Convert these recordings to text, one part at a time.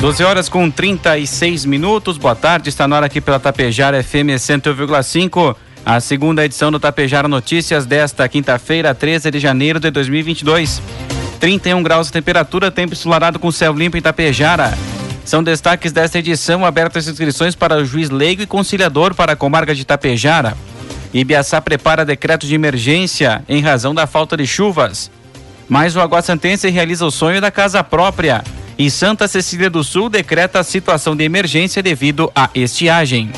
12 horas com 36 minutos. Boa tarde, está na hora aqui pela Tapejara FM 101,5. A segunda edição do Tapejara Notícias desta quinta-feira, 13 de janeiro de 2022. 31 graus de temperatura, tempo ensolarado com céu limpo em Tapejara. São destaques desta edição abertas inscrições para o juiz leigo e conciliador para a comarca de Tapejara. Ibiaçá prepara decreto de emergência em razão da falta de chuvas. Mais o Água Santense realiza o sonho da casa própria. E Santa Cecília do Sul decreta situação de emergência devido à estiagem.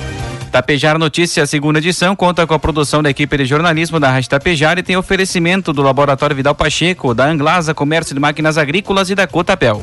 Tapejar Notícias, segunda edição, conta com a produção da equipe de jornalismo da Rádio Tapejar e tem oferecimento do Laboratório Vidal Pacheco, da Anglasa Comércio de Máquinas Agrícolas e da Cotapel.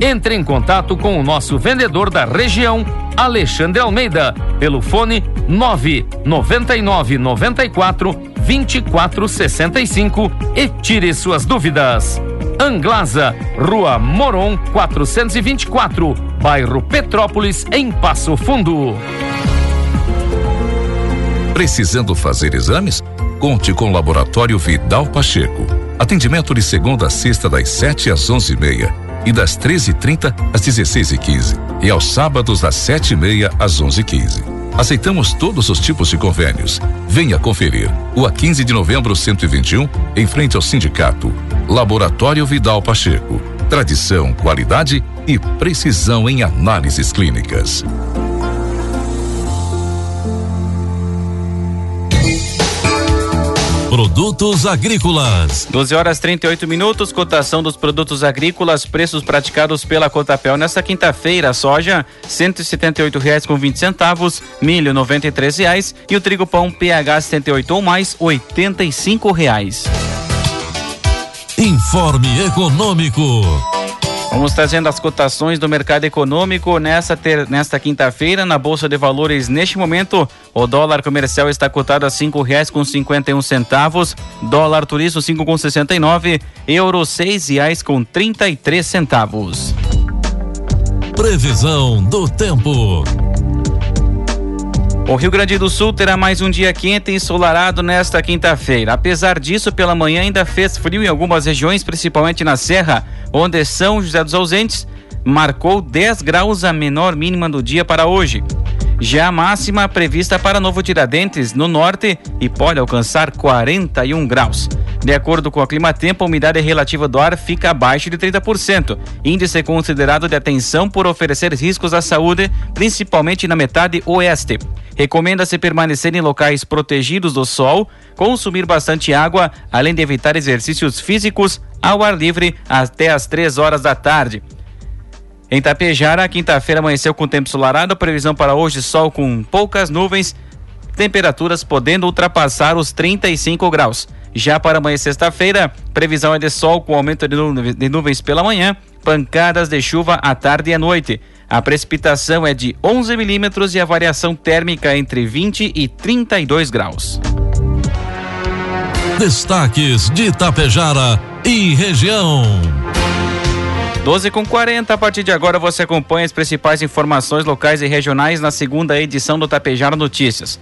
Entre em contato com o nosso vendedor da região, Alexandre Almeida, pelo fone 999 94 2465 e tire suas dúvidas. Anglasa, Rua Moron 424, bairro Petrópolis, em Passo Fundo. Precisando fazer exames? Conte com o Laboratório Vidal Pacheco. Atendimento de segunda a sexta das 7 às onze e das 13h30 às 16h15 e, e aos sábados das 7h30 às 11h15. Aceitamos todos os tipos de convênios. Venha conferir. O a 15 de novembro 121, em frente ao sindicato. Laboratório Vidal Pacheco. Tradição, qualidade e precisão em análises clínicas. Produtos agrícolas. 12 horas 38 minutos, cotação dos produtos agrícolas, preços praticados pela Cotapel nesta quinta-feira. Soja, cento e reais com vinte centavos, milho, noventa e reais e o trigo pão PH 78 ou mais, oitenta e reais. Informe Econômico. Vamos trazendo as cotações do mercado econômico nesta, ter, nesta quinta-feira na Bolsa de Valores. Neste momento, o dólar comercial está cotado a cinco reais com cinquenta e um centavos, dólar turismo cinco com sessenta e nove, euro seis reais com trinta e três centavos. Previsão do tempo. O Rio Grande do Sul terá mais um dia quente e ensolarado nesta quinta-feira. Apesar disso, pela manhã ainda fez frio em algumas regiões, principalmente na Serra, onde São José dos Ausentes marcou 10 graus a menor mínima do dia para hoje. Já a máxima prevista para Novo Tiradentes, no norte, e pode alcançar 41 graus. De acordo com a Climatempo, a umidade relativa do ar fica abaixo de 30%, índice considerado de atenção por oferecer riscos à saúde, principalmente na metade oeste. Recomenda-se permanecer em locais protegidos do sol, consumir bastante água, além de evitar exercícios físicos ao ar livre até as 3 horas da tarde. Em Tapejara, quinta-feira amanheceu com tempo ensolarado, previsão para hoje sol com poucas nuvens, temperaturas podendo ultrapassar os 35 graus. Já para amanhã sexta-feira, previsão é de sol com aumento de nuvens pela manhã, pancadas de chuva à tarde e à noite. A precipitação é de 11 milímetros e a variação térmica entre 20 e 32 graus. Destaques de Itapejara e região. 12 com 40, a partir de agora você acompanha as principais informações locais e regionais na segunda edição do Tapejara Notícias.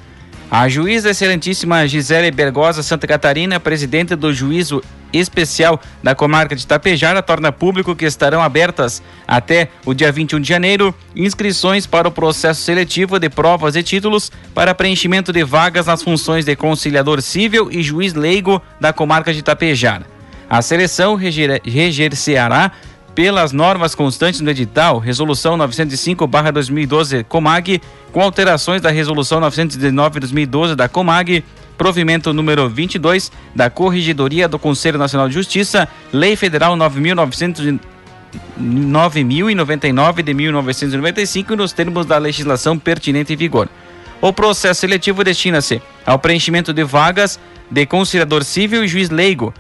A juíza excelentíssima Gisele Bergosa Santa Catarina, presidente do juízo especial da comarca de Tapejara, torna público que estarão abertas até o dia 21 de janeiro inscrições para o processo seletivo de provas e títulos para preenchimento de vagas nas funções de conciliador civil e juiz leigo da comarca de Tapejara. A seleção reger-se-á pelas normas constantes no edital, Resolução 905-2012 Comag, com alterações da Resolução 919-2012 da Comag, provimento número 22 da Corregedoria do Conselho Nacional de Justiça, Lei Federal 9.900 9.099 de 1995 nos termos da legislação pertinente em vigor. O processo seletivo destina-se ao preenchimento de vagas de conciliador civil e juiz leigo,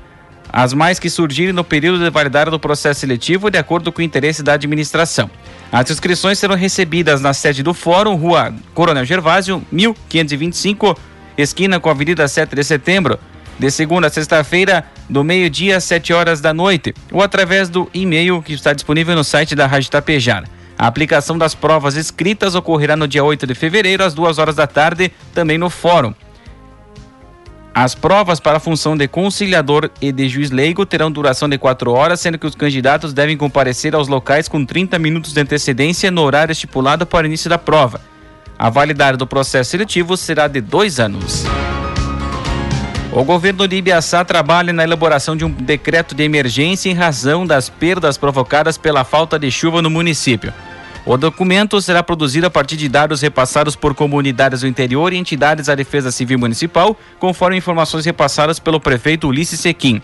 as mais que surgirem no período de validade do processo seletivo de acordo com o interesse da administração. As inscrições serão recebidas na sede do Fórum, Rua Coronel Gervásio, 1525, esquina com a Avenida 7 de Setembro, de segunda a sexta-feira, do meio-dia às 7 horas da noite, ou através do e-mail que está disponível no site da Rádio Tapejar. A aplicação das provas escritas ocorrerá no dia 8 de fevereiro, às 2 horas da tarde, também no Fórum. As provas para a função de conciliador e de juiz leigo terão duração de quatro horas, sendo que os candidatos devem comparecer aos locais com 30 minutos de antecedência no horário estipulado para o início da prova. A validade do processo seletivo será de dois anos. O governo de Ibiaçá trabalha na elaboração de um decreto de emergência em razão das perdas provocadas pela falta de chuva no município. O documento será produzido a partir de dados repassados por comunidades do interior e entidades da Defesa Civil Municipal, conforme informações repassadas pelo prefeito Ulisses Sequim.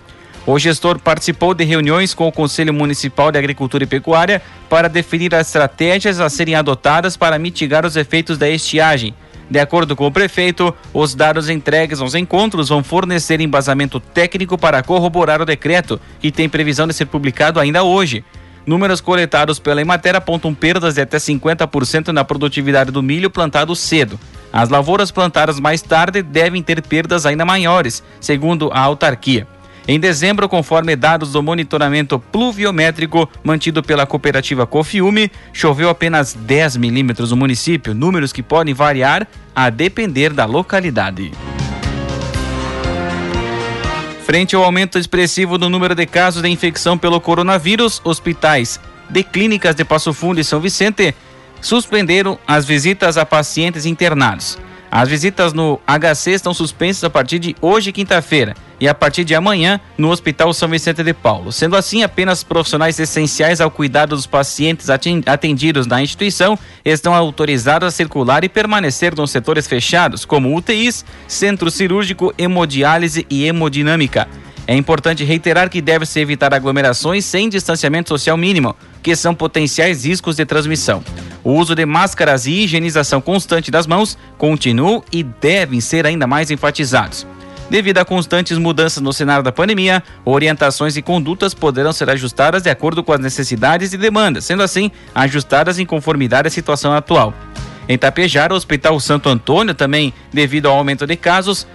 O gestor participou de reuniões com o Conselho Municipal de Agricultura e Pecuária para definir as estratégias a serem adotadas para mitigar os efeitos da estiagem. De acordo com o prefeito, os dados entregues aos encontros vão fornecer embasamento técnico para corroborar o decreto, que tem previsão de ser publicado ainda hoje. Números coletados pela Emater apontam perdas de até 50% na produtividade do milho plantado cedo. As lavouras plantadas mais tarde devem ter perdas ainda maiores, segundo a autarquia. Em dezembro, conforme dados do monitoramento pluviométrico mantido pela cooperativa Cofiume, choveu apenas 10 milímetros no município, números que podem variar a depender da localidade. Frente ao aumento expressivo do número de casos de infecção pelo coronavírus, hospitais de clínicas de Passo Fundo e São Vicente suspenderam as visitas a pacientes internados. As visitas no HC estão suspensas a partir de hoje, quinta-feira, e a partir de amanhã no Hospital São Vicente de Paulo. Sendo assim, apenas profissionais essenciais ao cuidado dos pacientes atendidos na instituição estão autorizados a circular e permanecer nos setores fechados, como UTIs, centro cirúrgico, hemodiálise e hemodinâmica. É importante reiterar que deve-se evitar aglomerações sem distanciamento social mínimo, que são potenciais riscos de transmissão. O uso de máscaras e higienização constante das mãos continuam e devem ser ainda mais enfatizados. Devido a constantes mudanças no cenário da pandemia, orientações e condutas poderão ser ajustadas de acordo com as necessidades e demandas, sendo assim ajustadas em conformidade à situação atual. Em Tapejar, o Hospital Santo Antônio, também devido ao aumento de casos,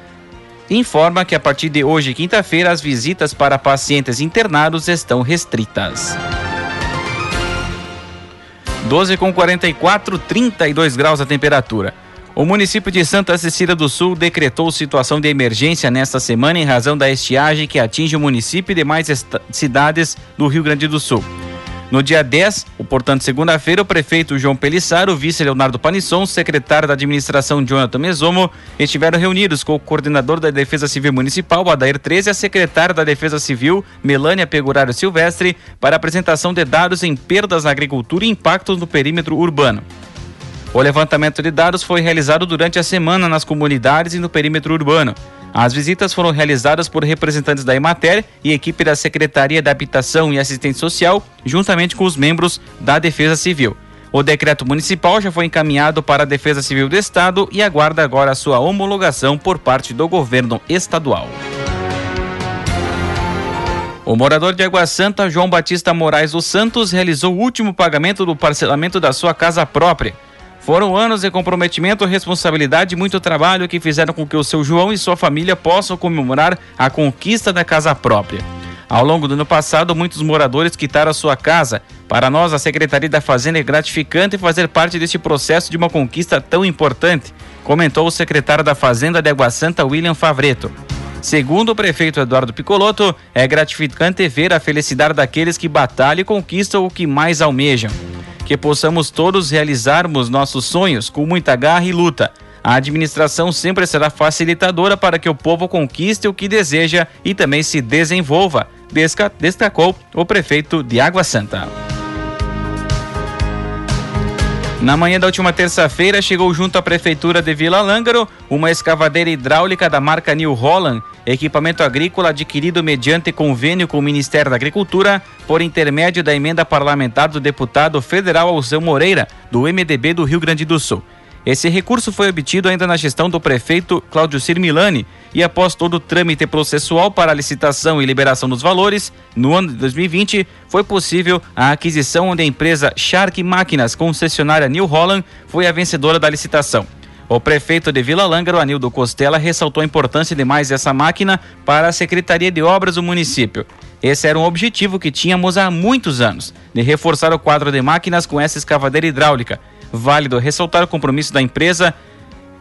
informa que a partir de hoje, quinta-feira, as visitas para pacientes internados estão restritas. 12 com 44, 32 graus a temperatura. O município de Santa Cecília do Sul decretou situação de emergência nesta semana em razão da estiagem que atinge o município e demais cidades do Rio Grande do Sul. No dia 10, o portanto segunda-feira, o prefeito João Pelissaro, o vice Leonardo Panisson, o secretário da administração Jonathan Mesomo estiveram reunidos com o coordenador da Defesa Civil Municipal, Adair 13, e a secretária da Defesa Civil, Melânia Pegurário Silvestre, para apresentação de dados em perdas na agricultura e impactos no perímetro urbano. O levantamento de dados foi realizado durante a semana nas comunidades e no perímetro urbano. As visitas foram realizadas por representantes da Emater e equipe da Secretaria da Habitação e Assistência Social, juntamente com os membros da Defesa Civil. O decreto municipal já foi encaminhado para a Defesa Civil do Estado e aguarda agora a sua homologação por parte do governo estadual. O morador de Água Santa, João Batista Moraes dos Santos, realizou o último pagamento do parcelamento da sua casa própria. Foram anos de comprometimento, responsabilidade e muito trabalho que fizeram com que o seu João e sua família possam comemorar a conquista da casa própria. Ao longo do ano passado, muitos moradores quitaram a sua casa. Para nós, a Secretaria da Fazenda é gratificante fazer parte deste processo de uma conquista tão importante, comentou o secretário da Fazenda de Água Santa, William Favreto. Segundo o prefeito Eduardo Picoloto, é gratificante ver a felicidade daqueles que batalham e conquistam o que mais almejam. Que possamos todos realizarmos nossos sonhos com muita garra e luta. A administração sempre será facilitadora para que o povo conquiste o que deseja e também se desenvolva, destacou o prefeito de Água Santa. Na manhã da última terça-feira, chegou junto à Prefeitura de Vila Lângaro uma escavadeira hidráulica da marca New Holland, equipamento agrícola adquirido mediante convênio com o Ministério da Agricultura por intermédio da emenda parlamentar do deputado federal Alzão Moreira, do MDB do Rio Grande do Sul. Esse recurso foi obtido ainda na gestão do prefeito Cláudio Cirmilani e após todo o trâmite processual para a licitação e liberação dos valores, no ano de 2020 foi possível a aquisição onde a empresa Shark Máquinas, concessionária New Holland, foi a vencedora da licitação. O prefeito de Vila Lângaro, Anildo Costela, ressaltou a importância de mais essa máquina para a Secretaria de Obras do município. Esse era um objetivo que tínhamos há muitos anos, de reforçar o quadro de máquinas com essa escavadeira hidráulica válido ressaltar o compromisso da empresa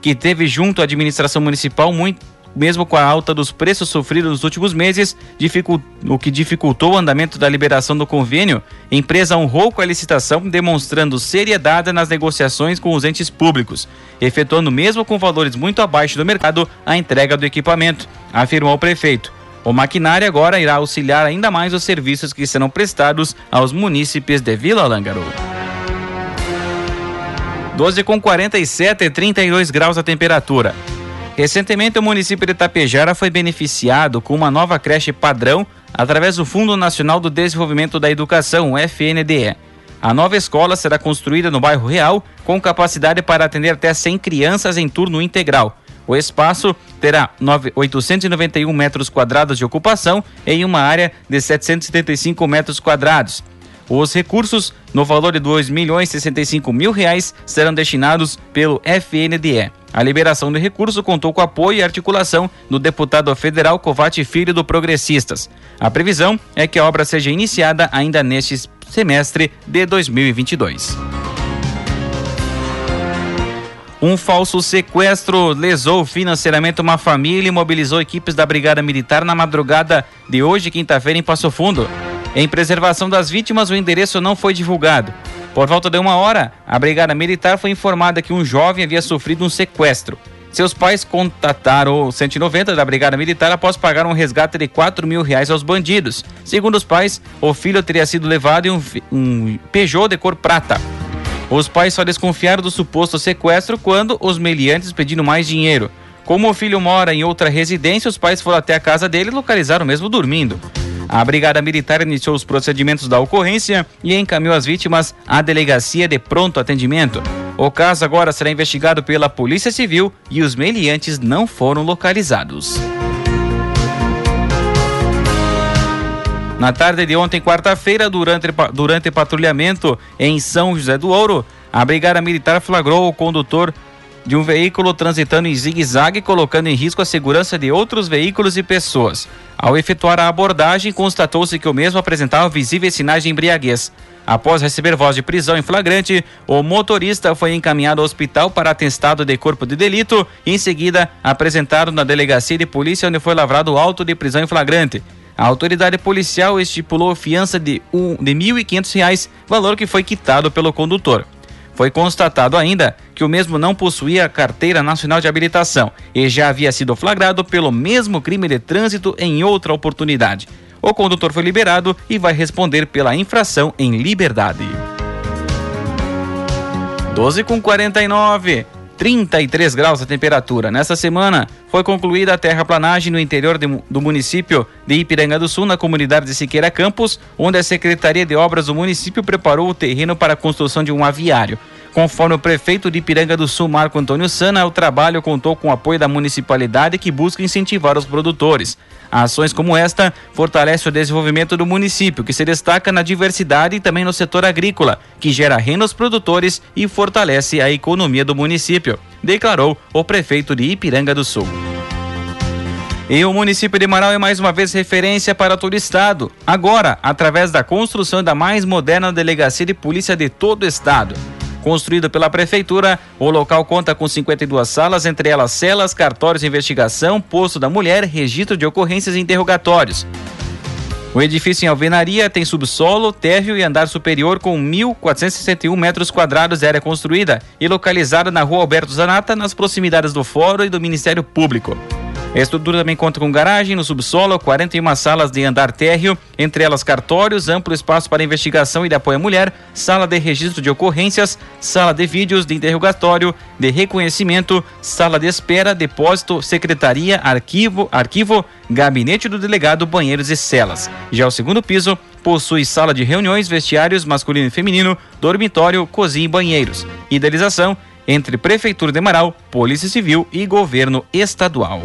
que teve junto à administração municipal muito mesmo com a alta dos preços sofridos nos últimos meses, o que dificultou o andamento da liberação do convênio, a empresa honrou com a licitação, demonstrando seriedade nas negociações com os entes públicos, efetuando mesmo com valores muito abaixo do mercado a entrega do equipamento, afirmou o prefeito. O maquinário agora irá auxiliar ainda mais os serviços que serão prestados aos munícipes de Vila Lângaro. 12 com 47 e 32 graus a temperatura. Recentemente, o município de Tapejara foi beneficiado com uma nova creche padrão através do Fundo Nacional do Desenvolvimento da Educação, FNDE. A nova escola será construída no bairro Real, com capacidade para atender até 100 crianças em turno integral. O espaço terá 891 metros quadrados de ocupação em uma área de 775 metros quadrados. Os recursos, no valor de 2 milhões 65 mil reais, serão destinados pelo FNDE. A liberação do recurso contou com apoio e articulação do deputado federal Covate Filho do Progressistas. A previsão é que a obra seja iniciada ainda neste semestre de 2022. Um falso sequestro lesou financeiramente uma família e mobilizou equipes da Brigada Militar na madrugada de hoje, quinta-feira, em Passo Fundo. Em preservação das vítimas, o endereço não foi divulgado. Por volta de uma hora, a Brigada Militar foi informada que um jovem havia sofrido um sequestro. Seus pais contataram o 190 da Brigada Militar após pagar um resgate de 4 mil reais aos bandidos. Segundo os pais, o filho teria sido levado em um, um Peugeot de cor prata. Os pais só desconfiaram do suposto sequestro quando os meliantes pediram mais dinheiro. Como o filho mora em outra residência, os pais foram até a casa dele e localizaram mesmo dormindo. A Brigada Militar iniciou os procedimentos da ocorrência e encaminhou as vítimas à delegacia de pronto atendimento. O caso agora será investigado pela Polícia Civil e os meliantes não foram localizados. Na tarde de ontem, quarta-feira, durante, durante patrulhamento em São José do Ouro, a Brigada Militar flagrou o condutor de um veículo transitando em zigue-zague, colocando em risco a segurança de outros veículos e pessoas. Ao efetuar a abordagem, constatou-se que o mesmo apresentava visíveis sinais de embriaguez. Após receber voz de prisão em flagrante, o motorista foi encaminhado ao hospital para atestado de corpo de delito e, em seguida, apresentado na delegacia de polícia, onde foi lavrado auto de prisão em flagrante. A autoridade policial estipulou fiança de, um, de R$ 1.500, valor que foi quitado pelo condutor. Foi constatado ainda que o mesmo não possuía carteira nacional de habilitação e já havia sido flagrado pelo mesmo crime de trânsito em outra oportunidade. O condutor foi liberado e vai responder pela infração em liberdade. 12 com 49. 33 graus a temperatura. Nessa semana, foi concluída a terraplanagem no interior de, do município de Ipiranga do Sul, na comunidade de Siqueira Campos, onde a Secretaria de Obras do município preparou o terreno para a construção de um aviário. Conforme o prefeito de Ipiranga do Sul, Marco Antônio Sana, o trabalho contou com o apoio da municipalidade que busca incentivar os produtores. Ações como esta fortalecem o desenvolvimento do município, que se destaca na diversidade e também no setor agrícola, que gera renda aos produtores e fortalece a economia do município, declarou o prefeito de Ipiranga do Sul. E o município de Marau é mais uma vez referência para todo o estado. Agora, através da construção da mais moderna delegacia de polícia de todo o estado. Construído pela prefeitura, o local conta com 52 salas, entre elas celas, cartórios de investigação, posto da mulher, registro de ocorrências e interrogatórios. O edifício em alvenaria tem subsolo, térreo e andar superior com 1.461 metros quadrados de área construída e localizada na rua Alberto Zanata, nas proximidades do Fórum e do Ministério Público. A estrutura também conta com garagem no subsolo, 41 salas de andar térreo, entre elas cartórios, amplo espaço para investigação e de apoio à mulher, sala de registro de ocorrências, sala de vídeos de interrogatório, de reconhecimento, sala de espera, depósito, secretaria, arquivo, arquivo, gabinete do delegado, banheiros e celas. Já o segundo piso possui sala de reuniões, vestiários masculino e feminino, dormitório, cozinha e banheiros. Idealização entre Prefeitura de Marau, Polícia Civil e Governo Estadual.